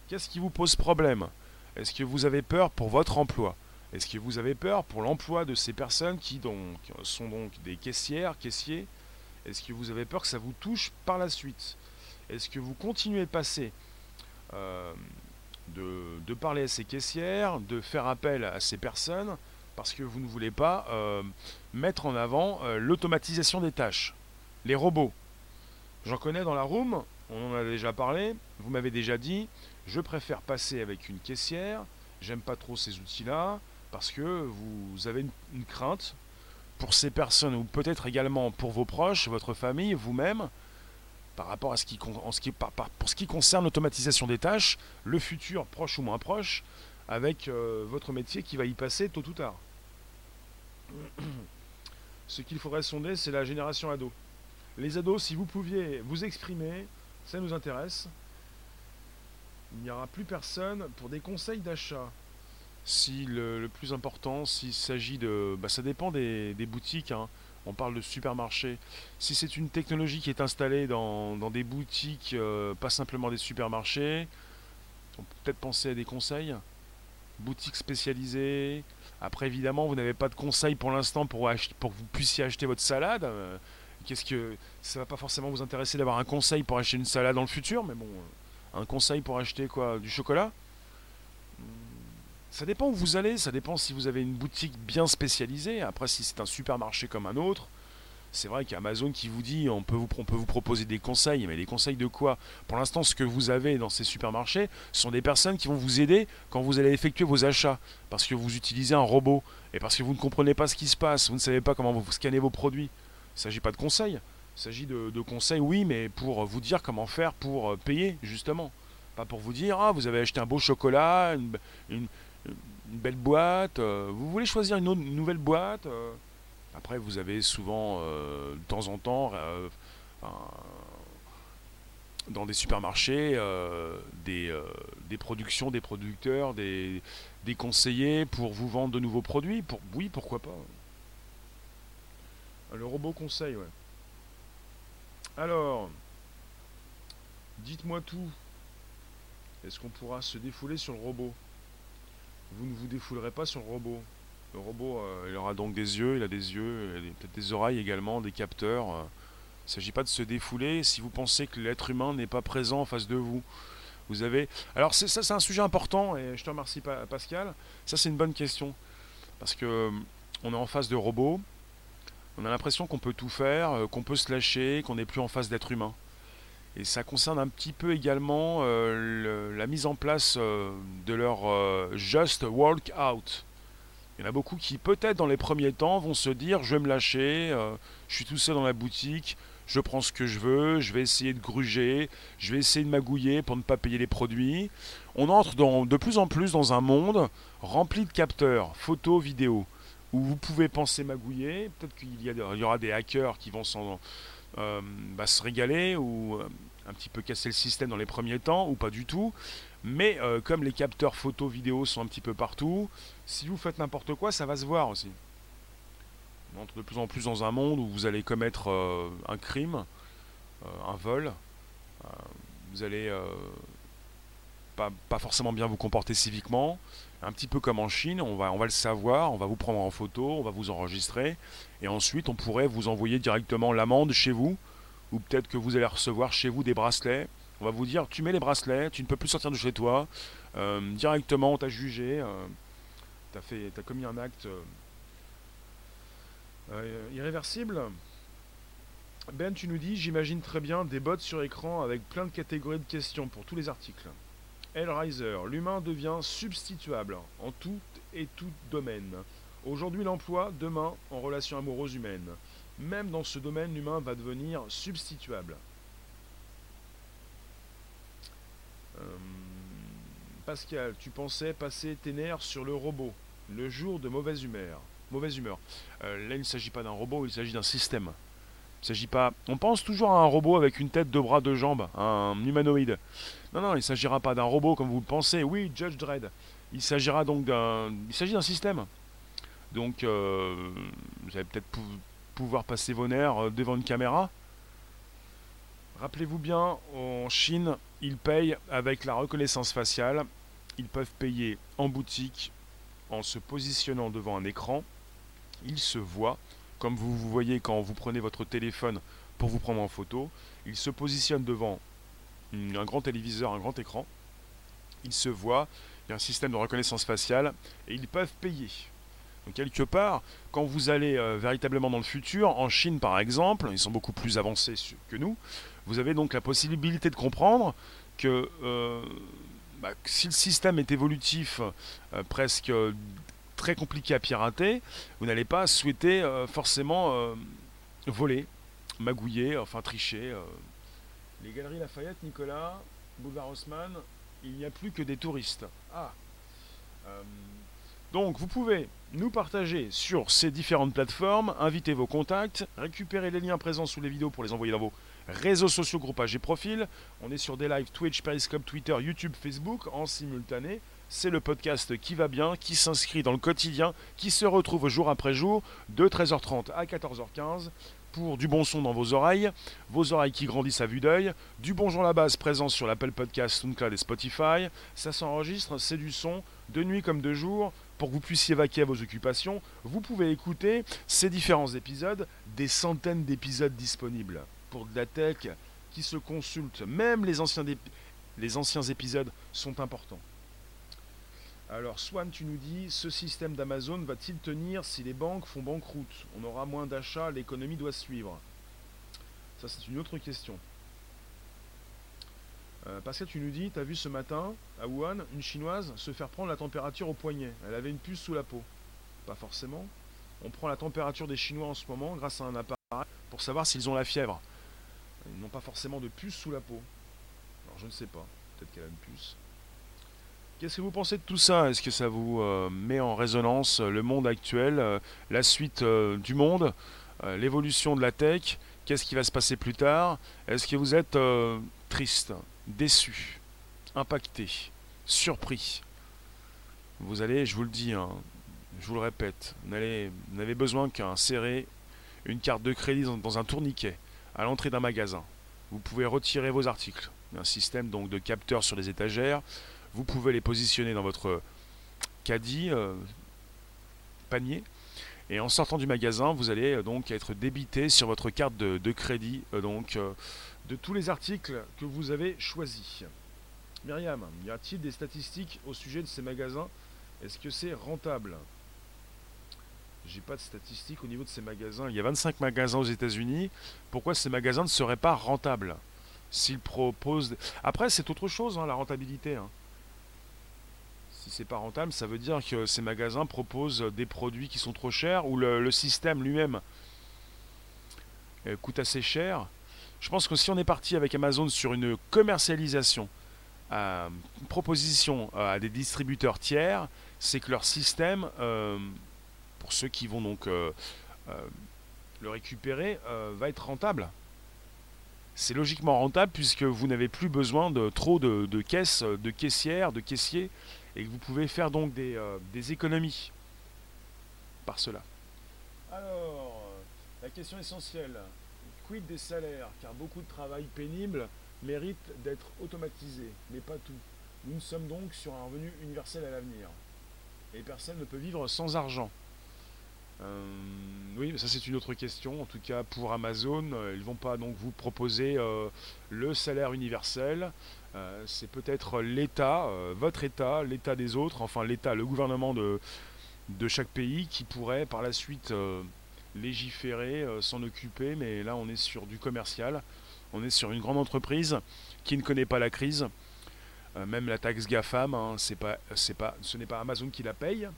Speaker 1: Qu'est-ce qui vous pose problème? Est-ce que vous avez peur pour votre emploi? Est-ce que vous avez peur pour l'emploi de ces personnes qui sont donc des caissières, caissiers? Est-ce que vous avez peur que ça vous touche par la suite? Est-ce que vous continuez passer euh, de parler à ces caissières, de faire appel à ces personnes parce que vous ne voulez pas euh, mettre en avant euh, l'automatisation des tâches. Les robots. J'en connais dans la room, on en a déjà parlé, vous m'avez déjà dit, je préfère passer avec une caissière, j'aime pas trop ces outils-là, parce que vous avez une, crainte pour ces personnes, ou peut-être également pour vos proches, votre famille, vous-même, par rapport à ce qui, en ce qui, pour ce qui concerne l'automatisation des tâches, le futur proche ou moins proche, avec euh, votre métier qui va y passer tôt ou tard. Ce qu'il faudrait sonder, c'est la génération ado. Les ados, si vous pouviez vous exprimer, ça nous intéresse. Il n'y aura plus personne pour des conseils d'achat. Si le, plus important, s'il s'agit de... Bah, ça dépend des, boutiques. Hein. On parle de supermarché. Si c'est une technologie qui est installée dans, des boutiques, euh, pas simplement des supermarchés, on peut peut-être penser à des conseils. Boutiques spécialisées, après, évidemment, vous n'avez pas de conseils pour l'instant pour, pour que vous puissiez acheter votre salade. Euh, qu'est-ce que ça va pas forcément vous intéresser d'avoir un conseil pour acheter une salade dans le futur, mais bon, euh, un conseil pour acheter quoi, du chocolat? Ça dépend où vous allez. Ça dépend si vous avez une boutique bien spécialisée. Après, si c'est un supermarché comme un autre, c'est vrai qu'Amazon qui vous dit on peut vous, peut vous proposer des conseils, mais des conseils de quoi? Pour l'instant, ce que vous avez dans ces supermarchés sont des personnes qui vont vous aider quand vous allez effectuer vos achats, parce que vous utilisez un robot, et parce que vous ne comprenez pas ce qui se passe, vous ne savez pas comment vous scannez vos produits. Il ne s'agit pas de conseils, il s'agit de, conseils, oui, mais pour vous dire comment faire pour euh, payer, justement. Pas pour vous dire, ah, vous avez acheté un beau chocolat, une, belle boîte, euh, vous voulez choisir une, nouvelle boîte euh, après, vous avez souvent, euh, de temps en temps, euh, dans des supermarchés des, des, productions, des producteurs, des, des, conseillers pour vous vendre de nouveaux produits pour, Oui, pourquoi pas. Le robot conseil, ouais. Alors, dites-moi tout. Est-ce qu'on pourra se défouler sur le robot? Vous ne vous défoulerez pas sur le robot. Le robot, euh, il aura donc des yeux, il a des yeux, peut-être des oreilles également, des capteurs. Il ne s'agit pas de se défouler si vous pensez que l'être humain n'est pas présent en face de vous. Vous avez. Alors ça, c'est un sujet important et je te remercie Pascal. Ça, c'est une bonne question parce que euh, on est en face de robots. On a l'impression qu'on peut tout faire, euh, qu'on peut se lâcher, qu'on n'est plus en face d'être humain. Et ça concerne un petit peu également la mise en place de leur Just Walk Out. Il y en a beaucoup qui, peut-être dans les premiers temps, vont se dire je vais me lâcher, euh, je suis tout seul dans la boutique, je prends ce que je veux, je vais essayer de gruger, je vais essayer de magouiller pour ne pas payer les produits. On entre de plus en plus dans un monde rempli de capteurs, photos, vidéos, où vous pouvez penser magouiller. Peut-être qu'il y, y, aura des hackers qui vont euh, bah, se régaler ou euh, un petit peu casser le système dans les premiers temps, ou pas du tout. Mais euh, comme les capteurs photo vidéo sont un petit peu partout, si vous faites n'importe quoi, ça va se voir aussi. On entre de plus en plus dans un monde où vous allez commettre euh, un crime, euh, un vol. vous allez pas, pas, forcément bien vous comporter civiquement. Un petit peu comme en Chine, on va, on va le savoir, on va vous prendre en photo, on va vous enregistrer. Et ensuite, on pourrait vous envoyer directement l'amende chez vous. Ou peut-être que vous allez recevoir chez vous des bracelets on va vous dire, tu mets les bracelets, tu ne peux plus sortir de chez toi. Euh, directement, on t'a jugé. Euh, tu as, as, commis un acte euh, irréversible. Ben, tu nous dis, j'imagine très bien des bots sur écran avec plein de catégories de questions pour tous les articles. Hellraiser, l'humain devient substituable en tout et tout domaine. Aujourd'hui l'emploi, demain en relation amoureuse humaine. Même dans ce domaine, l'humain va devenir substituable. Euh, Pascal, tu pensais passer tes nerfs sur le robot, le jour de mauvaise humeur. Mauvaise humeur. Euh, là, il ne s'agit pas d'un robot, il s'agit d'un système. Il s'agit pas. On pense toujours à un robot avec une tête, deux bras, deux jambes, un humanoïde. Non, non, il ne s'agira pas d'un robot comme vous le pensez. Oui, Judge Dredd. Il s'agira donc d'un. Il s'agit d'un système. Donc, euh, vous allez peut-être pouvoir passer vos nerfs devant une caméra. Rappelez-vous bien, en Chine, ils payent avec la reconnaissance faciale. Ils peuvent payer en boutique en se positionnant devant un écran. Ils se voient, comme vous vous voyez quand vous prenez votre téléphone pour vous prendre en photo. Ils se positionnent devant un grand téléviseur, un grand écran. Ils se voient, il y a un système de reconnaissance faciale et ils peuvent payer. Donc quelque part, quand vous allez euh, véritablement dans le futur, en Chine par exemple, ils sont beaucoup plus avancés que nous, vous avez donc la possibilité de comprendre que euh, bah, si le système est évolutif, euh, presque très compliqué à pirater, vous n'allez pas souhaiter euh, forcément voler, magouiller, enfin tricher. Les galeries Lafayette, Nicolas, Boulevard Haussmann, il n'y a plus que des touristes. Ah donc vous pouvez nous partager sur ces différentes plateformes, inviter vos contacts, récupérer les liens présents sous les vidéos pour les envoyer dans vos réseaux sociaux, groupages et profils. On est sur des lives Twitch, Periscope, Twitter, YouTube, Facebook en simultané. C'est le podcast qui va bien, qui s'inscrit dans le quotidien, qui se retrouve jour après jour de 13h30 à 14h15 pour du bon son dans vos oreilles, vos oreilles qui grandissent à vue d'œil, du bonjour la base présent sur l'Apple Podcast, SoundCloud et Spotify. Ça s'enregistre, c'est du son, de nuit comme de jour, pour que vous puissiez vaquer à vos occupations. Vous pouvez écouter ces différents épisodes, des centaines d'épisodes disponibles pour de la tech qui se consulte. Même les anciens, les anciens épisodes sont importants. Alors, Swan, tu nous dis, ce système d'Amazon va-t-il tenir si les banques font banqueroute? On aura moins d'achats, l'économie doit suivre. Ça, c'est une autre question. Euh, Pascal, tu nous dis, tu as vu ce matin, à Wuhan, une chinoise se faire prendre la température au poignet. Elle avait une puce sous la peau. Pas forcément. On prend la température des Chinois en ce moment grâce à un appareil pour savoir s'ils ont la fièvre. Ils n'ont pas forcément de puce sous la peau. Alors je ne sais pas. Peut-être qu'elle a une puce. Qu'est-ce que vous pensez de tout ça? Est-ce que ça vous euh, met en résonance euh, le monde actuel, euh, la suite du monde, l'évolution de la tech? Qu'est-ce qui va se passer plus tard? Est-ce que vous êtes triste, déçu, impacté, surpris? Vous allez, je vous le dis, hein, je vous le répète, vous n'avez besoin qu'un serré une carte de crédit dans, un tourniquet à l'entrée d'un magasin. Vous pouvez retirer vos articles. Un système donc de capteurs sur les étagères. Vous pouvez les positionner dans votre caddie, euh, panier. Et en sortant du magasin, vous allez euh, donc être débité sur votre carte de, crédit euh, donc de tous les articles que vous avez choisis. Myriam, y a-t-il des statistiques au sujet de ces magasins? Est-ce que c'est rentable? J'ai pas de statistiques au niveau de ces magasins. Il y a 25 magasins aux États-Unis. Pourquoi ces magasins ne seraient pas rentables S'ils proposent. Après, c'est autre chose, hein, la rentabilité. Hein. Si c'est pas rentable, ça veut dire que ces magasins proposent des produits qui sont trop chers ou le, système lui-même euh, coûte assez cher. Je pense que si on est parti avec Amazon sur une commercialisation, euh, une proposition euh, à des distributeurs tiers, c'est que leur système pour ceux qui vont donc euh, euh, le récupérer, euh, va être rentable. C'est logiquement rentable puisque vous n'avez plus besoin de trop de, caisses, de caissières, de caissiers, et que vous pouvez faire donc des, des économies par cela. Alors, la question essentielle, quid des salaires? Car beaucoup de travail pénible mérite d'être automatisé, mais pas tout. Nous sommes donc sur un revenu universel à l'avenir. Et personne ne peut vivre sans argent. Euh, oui, ça c'est une autre question. En tout cas, pour Amazon, euh, ils vont pas donc vous proposer euh, le salaire universel. c'est peut-être l'État, votre État, l'État des autres, enfin l'État, le gouvernement de, de chaque pays qui pourrait par la suite légiférer, s'en occuper. Mais là, on est sur du commercial. On est sur une grande entreprise qui ne connaît pas la crise. même la taxe GAFAM, hein, c'est pas, pas, ce n'est pas Amazon qui la paye,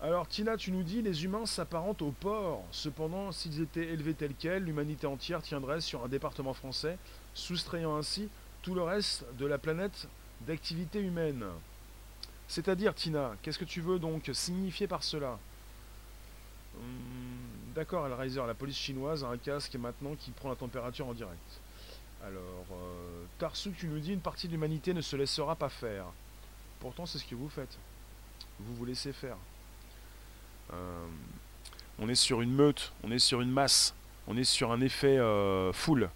Speaker 1: alors Tina, tu nous dis, les humains s'apparentent aux porcs. Cependant, s'ils étaient élevés tels quels, l'humanité entière tiendrait sur un département français, soustrayant ainsi tout le reste de la planète d'activité humaine. C'est-à-dire, Tina, qu'est-ce que tu veux donc signifier par cela? Hmm, D'accord, Alriser, la police chinoise a un casque maintenant qui prend la température en direct. Alors, euh, Tarsou, tu nous dis, une partie de l'humanité ne se laissera pas faire. Pourtant, c'est ce que vous faites. Vous vous laissez faire. Euh, on est sur une meute, on est sur une masse, on est sur un effet euh, full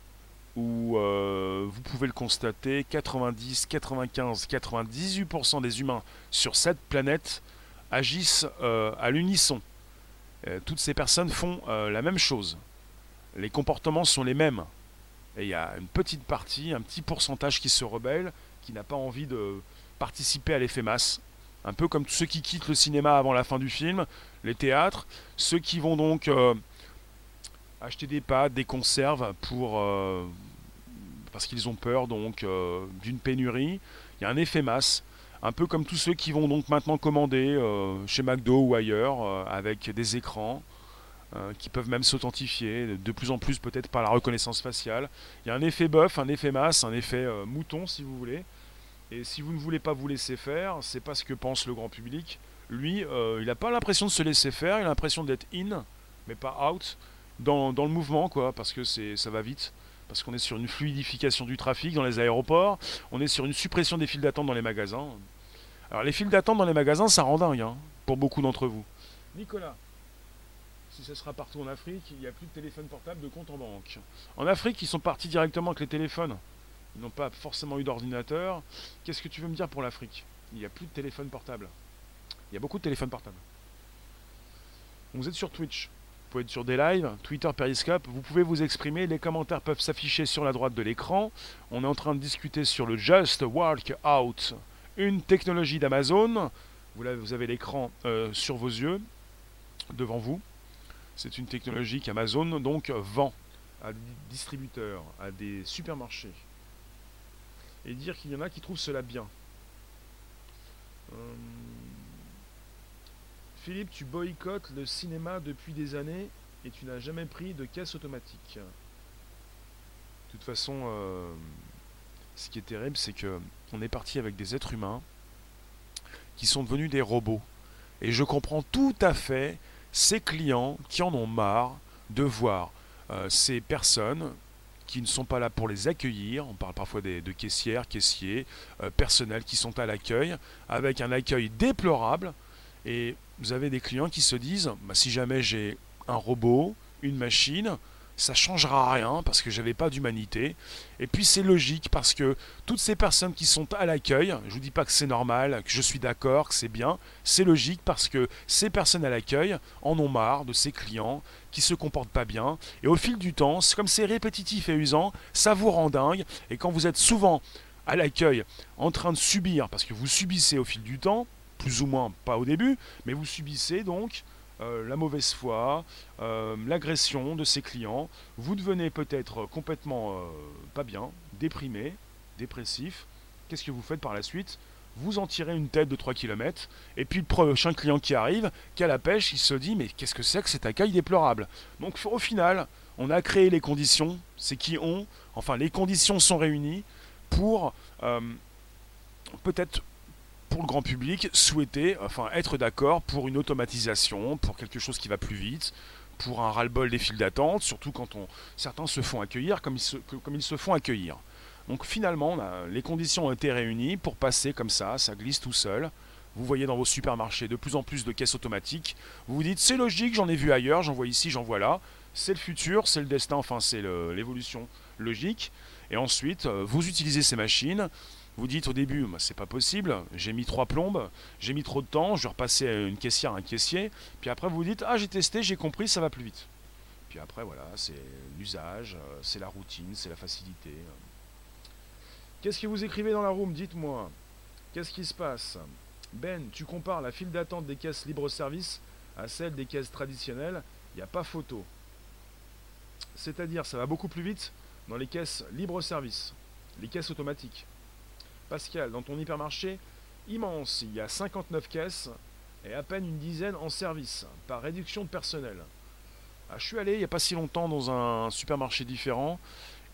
Speaker 1: où euh, vous pouvez le constater, 90, 95, 98% des humains sur cette planète agissent à l'unisson. toutes ces personnes font la même chose. Les comportements sont les mêmes. Et il y a une petite partie, un petit pourcentage qui se rebelle, qui n'a pas envie de participer à l'effet masse. Un peu comme tous ceux qui quittent le cinéma avant la fin du film, les théâtres, ceux qui vont donc euh, acheter des pâtes, des conserves pour euh, parce qu'ils ont peur donc euh, d'une pénurie. Il y a un effet masse, un peu comme tous ceux qui vont donc maintenant commander chez McDo ou ailleurs avec des écrans. qui peuvent même s'authentifier, de plus en plus peut-être par la reconnaissance faciale. Il y a un effet bœuf, un effet masse, un effet mouton si vous voulez. Et si vous ne voulez pas vous laisser faire, c'est pas ce que pense le grand public. Lui, euh, il n'a pas l'impression de se laisser faire, il a l'impression d'être in, mais pas out, dans, le mouvement, quoi, parce que ça va vite. Parce qu'on est sur une fluidification du trafic dans les aéroports, on est sur une suppression des files d'attente dans les magasins. Alors les files d'attente dans les magasins, ça rend dingue, hein, pour beaucoup d'entre vous. Nicolas, si ce sera partout en Afrique, il n'y a plus de téléphone portable, de compte en banque. En Afrique, ils sont partis directement avec les téléphones. N'ont pas forcément eu d'ordinateur. Qu'est-ce que tu veux me dire pour l'Afrique? Il n'y a plus de téléphone portable. Il y a beaucoup de téléphones portables. Vous êtes sur Twitch. Vous pouvez être sur des lives, Twitter, Periscope. Vous pouvez vous exprimer. Les commentaires peuvent s'afficher sur la droite de l'écran. On est en train de discuter sur le Just Walk Out, une technologie d'Amazon. Vous avez l'écran euh, sur vos yeux, devant vous. C'est une technologie qu'Amazon donc vend à des distributeurs, à des supermarchés et dire qu'il y en a qui trouvent cela bien. Euh, Philippe, tu boycottes le cinéma depuis des années et tu n'as jamais pris de caisse automatique. De toute façon, euh, ce qui est terrible, c'est que on est parti avec des êtres humains qui sont devenus des robots. Et je comprends tout à fait ces clients qui en ont marre de voir euh, ces personnes qui ne sont pas là pour les accueillir. On parle parfois de caissières, caissiers, euh, personnels qui sont à l'accueil, avec un accueil déplorable. Et vous avez des clients qui se disent, bah, si jamais j'ai un robot, une machine, ça changera rien parce que j'avais pas d'humanité. Et puis c'est logique parce que toutes ces personnes qui sont à l'accueil, je vous dis pas que c'est normal, que je suis d'accord, que c'est bien, c'est logique parce que ces personnes à l'accueil en ont marre de ces clients qui se comportent pas bien. Et au fil du temps, comme c'est répétitif et usant, ça vous rend dingue. Et quand vous êtes souvent à l'accueil en train de subir, parce que vous subissez au fil du temps, plus ou moins pas au début, mais vous subissez donc euh, la mauvaise foi, euh, l'agression de ses clients. Vous devenez peut-être complètement euh, pas bien, déprimé, dépressif. Qu'est-ce que vous faites par la suite? Vous en tirez une tête de 3 km, et puis le prochain client qui arrive, qui a la pêche, il se dit mais qu'est-ce que c'est que cet accueil déplorable? Donc au final, on a créé les conditions, c'est qui ont, enfin les conditions sont réunies pour peut-être pour le grand public, souhaiter, enfin être d'accord pour une automatisation, pour quelque chose qui va plus vite, pour un ras-le-bol des files d'attente, surtout quand on, certains se font accueillir comme ils se, font accueillir. Donc finalement, les conditions ont été réunies pour passer comme ça, ça glisse tout seul. Vous voyez dans vos supermarchés de plus en plus de caisses automatiques. Vous vous dites c'est logique, j'en ai vu ailleurs, j'en vois ici, j'en vois là. C'est le futur, c'est le destin, enfin c'est l'évolution logique. Et ensuite, euh, vous utilisez ces machines, vous dites au début, bah, c'est pas possible, j'ai mis trois plombes, j'ai mis trop de temps, je vais repasser à une caissière, un caissier. Puis après, vous vous dites, ah, j'ai testé, j'ai compris, ça va plus vite. Puis après, voilà, c'est l'usage, euh, c'est la routine, c'est la facilité. Qu'est-ce que vous écrivez dans la room Dites-moi? Qu'est-ce qui se passe? Ben, tu compares la file d'attente des caisses libre-service à celle des caisses traditionnelles, il n'y a pas photo. C'est-à-dire, ça va beaucoup plus vite dans les caisses libre-service, les caisses automatiques. Pascal, dans ton hypermarché immense, il y a 59 caisses et à peine une dizaine en service, par réduction de personnel. Ah, je suis allé il n'y a pas si longtemps dans un supermarché différent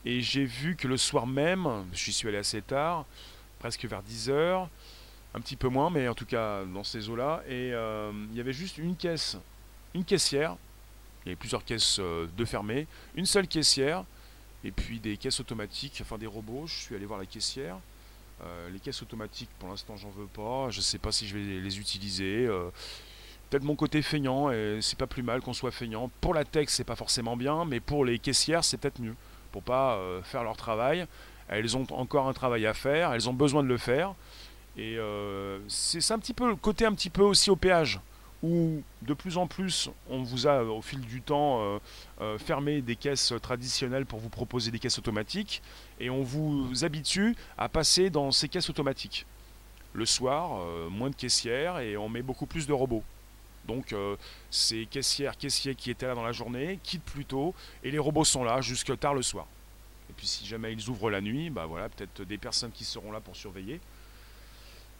Speaker 1: et j'ai vu que le soir même, je suis allé assez tard, presque vers 10h, un petit peu moins, mais en tout cas dans ces eaux-là, et euh, il y avait juste une caisse, une caissière, il y avait plusieurs caisses euh, de fermées, une seule caissière, et puis des caisses automatiques, enfin des robots, je suis allé voir la caissière, euh, les caisses automatiques, pour l'instant, j'en veux pas. Je sais pas si je vais les utiliser. Euh, peut-être mon côté feignant, et c'est pas plus mal qu'on soit feignant. Pour la tech, c'est pas forcément bien, mais pour les caissières, c'est peut-être mieux. Pour pas euh, faire leur travail. Elles ont encore un travail à faire, elles ont besoin de le faire. Et c'est un petit peu le côté un petit peu aussi au péage où de plus en plus on vous a au fil du temps euh, euh, fermé des caisses traditionnelles pour vous proposer des caisses automatiques et on vous habitue à passer dans ces caisses automatiques. Le soir, euh, moins de caissières et on met beaucoup plus de robots. Donc ces caissières, caissiers qui étaient là dans la journée quittent plus tôt et les robots sont là jusque tard le soir. Et puis si jamais ils ouvrent la nuit, bah voilà, peut-être des personnes qui seront là pour surveiller.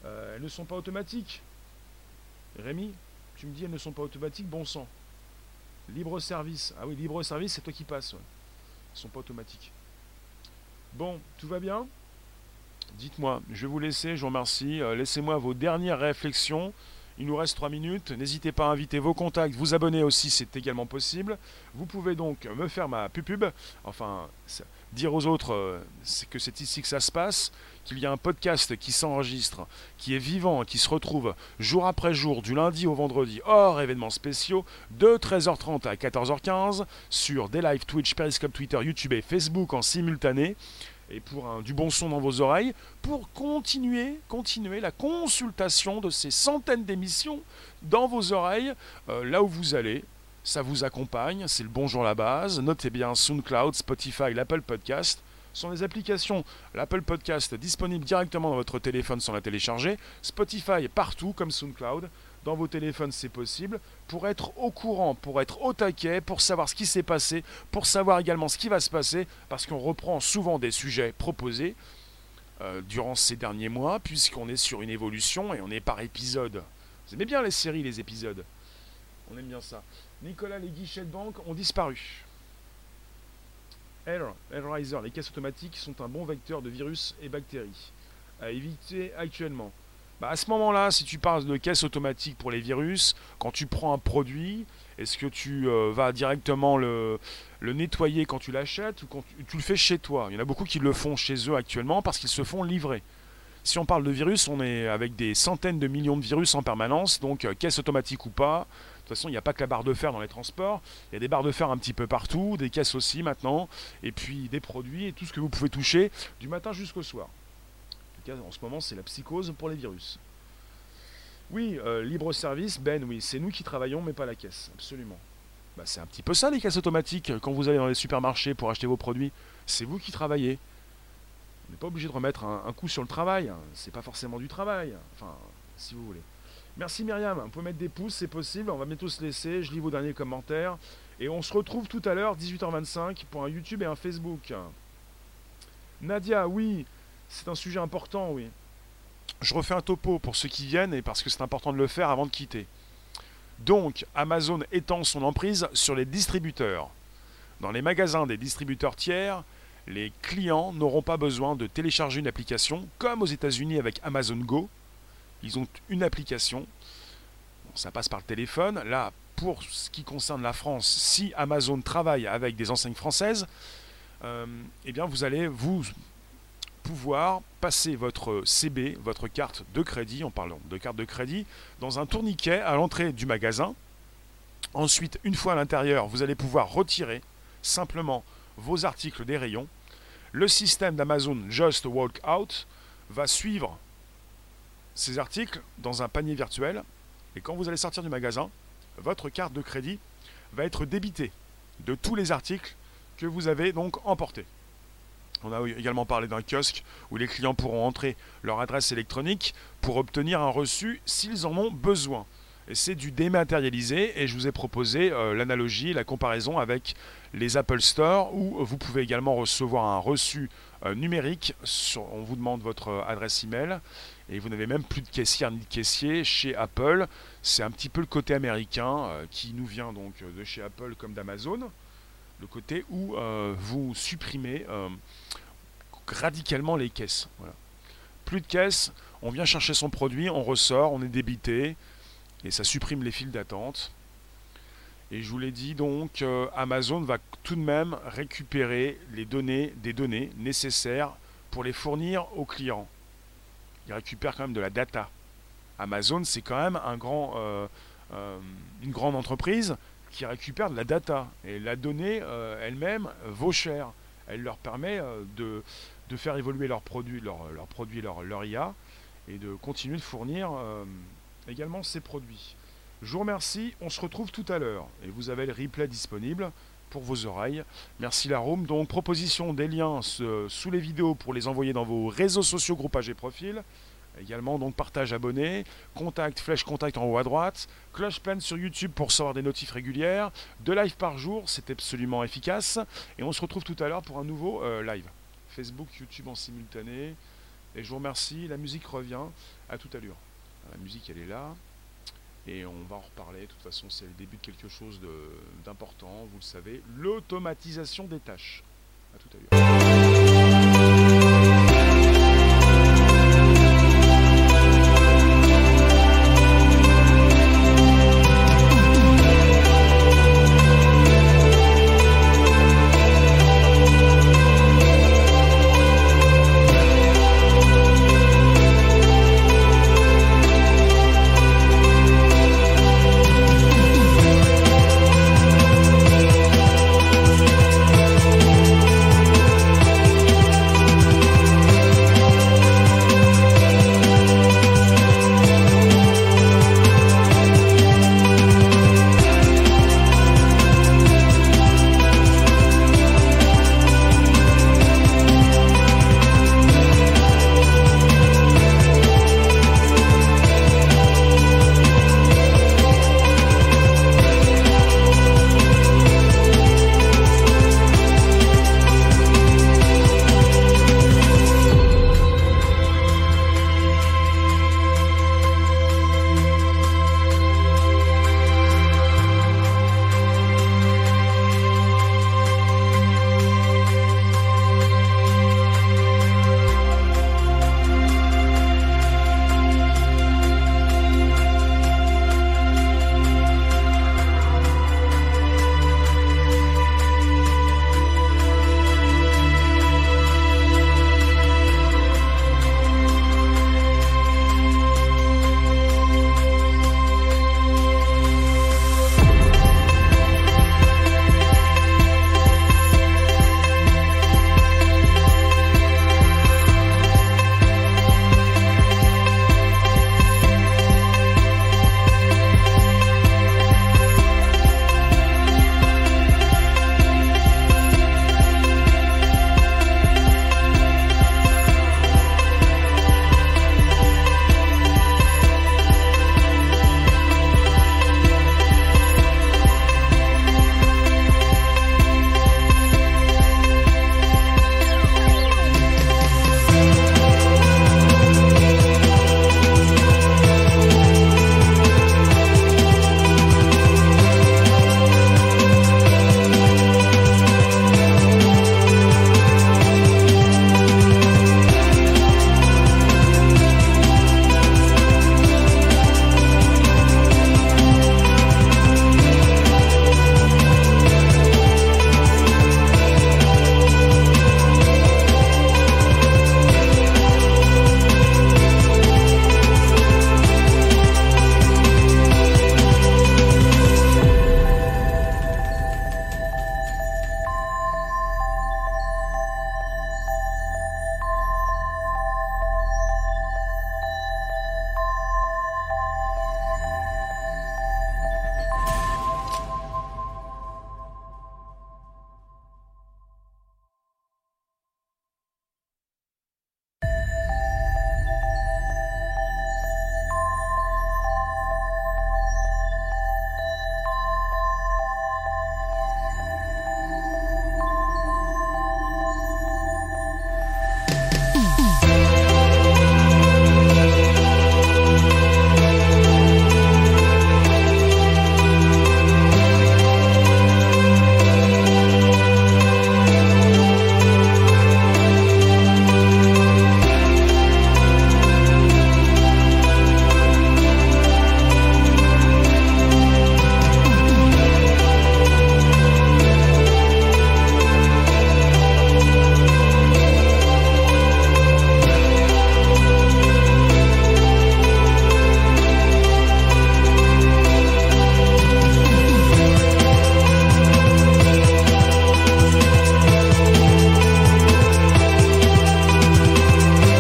Speaker 1: elles ne sont pas automatiques. Rémi, tu me dis, elles ne sont pas automatiques, bon sang. Libre service. Ah oui, libre service, c'est toi qui passes. Elles ne sont pas automatiques. Bon, tout va bien? Dites-moi, je vais vous laisser, je vous remercie. Euh, laissez-moi vos dernières réflexions. Il nous reste 3 minutes. N'hésitez pas à inviter vos contacts, vous abonner aussi, c'est également possible. Vous pouvez donc me faire ma pub, enfin, dire aux autres euh, que c'est ici que ça se passe qu'il y a un podcast qui s'enregistre, qui est vivant, qui se retrouve jour après jour, du lundi au vendredi, hors événements spéciaux, de 13h30 à 14h15, sur des lives Twitch, Periscope, Twitter, YouTube et Facebook en simultané et pour du bon son dans vos oreilles, pour continuer, continuer la consultation de ces centaines d'émissions dans vos oreilles, euh, là où vous allez. Ça vous accompagne, c'est le bonjour la base. Notez bien SoundCloud, Spotify, l'Apple Podcast sont les applications. L'Apple Podcast disponible directement dans votre téléphone sans la télécharger. Spotify partout comme SoundCloud. Dans vos téléphones, c'est possible. Pour être au courant, pour être au taquet, pour savoir ce qui s'est passé, pour savoir également ce qui va se passer, parce qu'on reprend souvent des sujets proposés euh, durant ces derniers mois, puisqu'on est sur une évolution et on est par épisode. Vous aimez bien les séries, les épisodes? On aime bien ça. Nicolas, les guichets de banque ont disparu. Airriser, les caisses automatiques sont un bon vecteur de virus et bactéries à éviter actuellement. Bah à ce moment-là, si tu parles de caisses automatiques pour les virus, quand tu prends un produit Est-ce que tu euh, vas directement le, nettoyer quand tu l'achètes ou quand tu, tu le fais chez toi? Il y en a beaucoup qui le font chez eux actuellement parce qu'ils se font livrer. Si on parle de virus, on est avec des centaines de millions de virus en permanence, donc euh, caisse automatique ou pas. De toute façon, il n'y a pas que la barre de fer dans les transports, il y a des barres de fer un petit peu partout, des caisses aussi maintenant, et puis des produits et tout ce que vous pouvez toucher du matin jusqu'au soir. En tout cas, en ce moment, c'est la psychose pour les virus. Oui, euh, libre service, Ben, oui, c'est nous qui travaillons, mais pas la caisse, absolument. Bah, c'est un petit peu ça les caisses automatiques quand vous allez dans les supermarchés pour acheter vos produits. C'est vous qui travaillez. On n'est pas obligé de remettre un, un coup sur le travail. hein. C'est pas forcément du travail. Enfin, si vous voulez. Merci Myriam. Vous pouvez mettre des pouces, c'est possible. On va bientôt se laisser. Je lis vos derniers commentaires. Et on se retrouve tout à l'heure, 18h25, pour un YouTube et un Facebook. Nadia, oui, c'est un sujet important, oui. Je refais un topo pour ceux qui viennent et parce que c'est important de le faire avant de quitter. Donc, Amazon étend son emprise sur les distributeurs. Dans les magasins des distributeurs tiers, les clients n'auront pas besoin de télécharger une application, comme aux États-Unis avec Amazon Go. Ils ont une application. Ça passe par le téléphone. Là, pour ce qui concerne la France, si Amazon travaille avec des enseignes françaises, euh, eh bien, vous allez vous pouvoir passer votre CB, votre carte de crédit, en parlant de carte de crédit, dans un tourniquet à l'entrée du magasin. Ensuite, une fois à l'intérieur, vous allez pouvoir retirer simplement vos articles des rayons. Le système d'Amazon Just Walk Out va suivre ces articles dans un panier virtuel. Et quand vous allez sortir du magasin, votre carte de crédit va être débitée de tous les articles que vous avez donc emportés. On a également parlé d'un kiosque où les clients pourront entrer leur adresse électronique pour obtenir un reçu s'ils en ont besoin. Et c'est du dématérialisé et je vous ai proposé euh, l'analogie, la comparaison avec les Apple Store où vous pouvez également recevoir un reçu euh, numérique. On vous demande votre adresse email et vous n'avez même plus de caissière ni de caissier chez Apple. C'est un petit peu le côté américain euh, qui nous vient donc de chez Apple comme d'Amazon. Le côté où euh, vous supprimez euh, radicalement les caisses. Plus de caisses, on vient chercher son produit, on ressort, on est débité et ça supprime les files d'attente. Et je vous l'ai dit donc, euh, Amazon va tout de même récupérer les données, des données nécessaires pour les fournir aux clients. Il récupère quand même de la data. Amazon, c'est quand même un grand, euh, euh, une grande entreprise qui récupère de la data. Et la donnée euh, elle-même vaut cher. Elle leur permet de, de faire évoluer leurs produits, leurs produits, leur, leur IA, et de continuer de fournir également ces produits. Je vous remercie, on se retrouve tout à l'heure. Et vous avez le replay disponible pour vos oreilles. Merci la. Donc proposition des liens sous les vidéos pour les envoyer dans vos réseaux sociaux, groupages et profils. Également donc partage, abonné, contact, flèche contact en haut à droite, cloche pleine sur YouTube pour recevoir des notifs régulières, deux lives par jour, c'est absolument efficace. Et on se retrouve tout à l'heure pour un nouveau euh, live. Facebook, YouTube en simultané. Et je vous remercie, la musique revient à toute allure. La musique elle est là. Et on va en reparler. De toute façon, c'est le début de quelque chose d'important, vous le savez. L'automatisation des tâches. À tout à l'heure.